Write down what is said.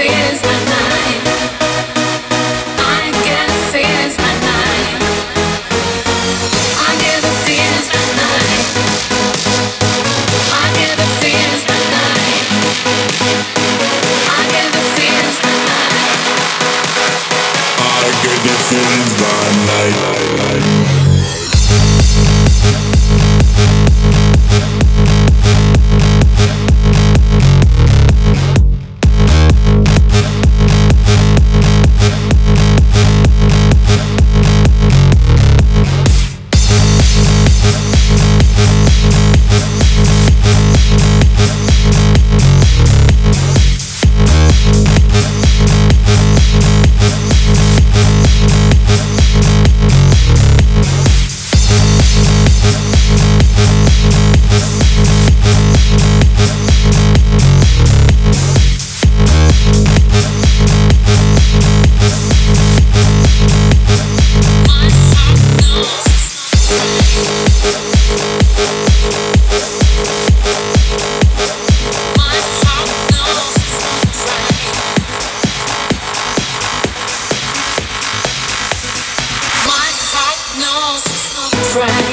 fears feelings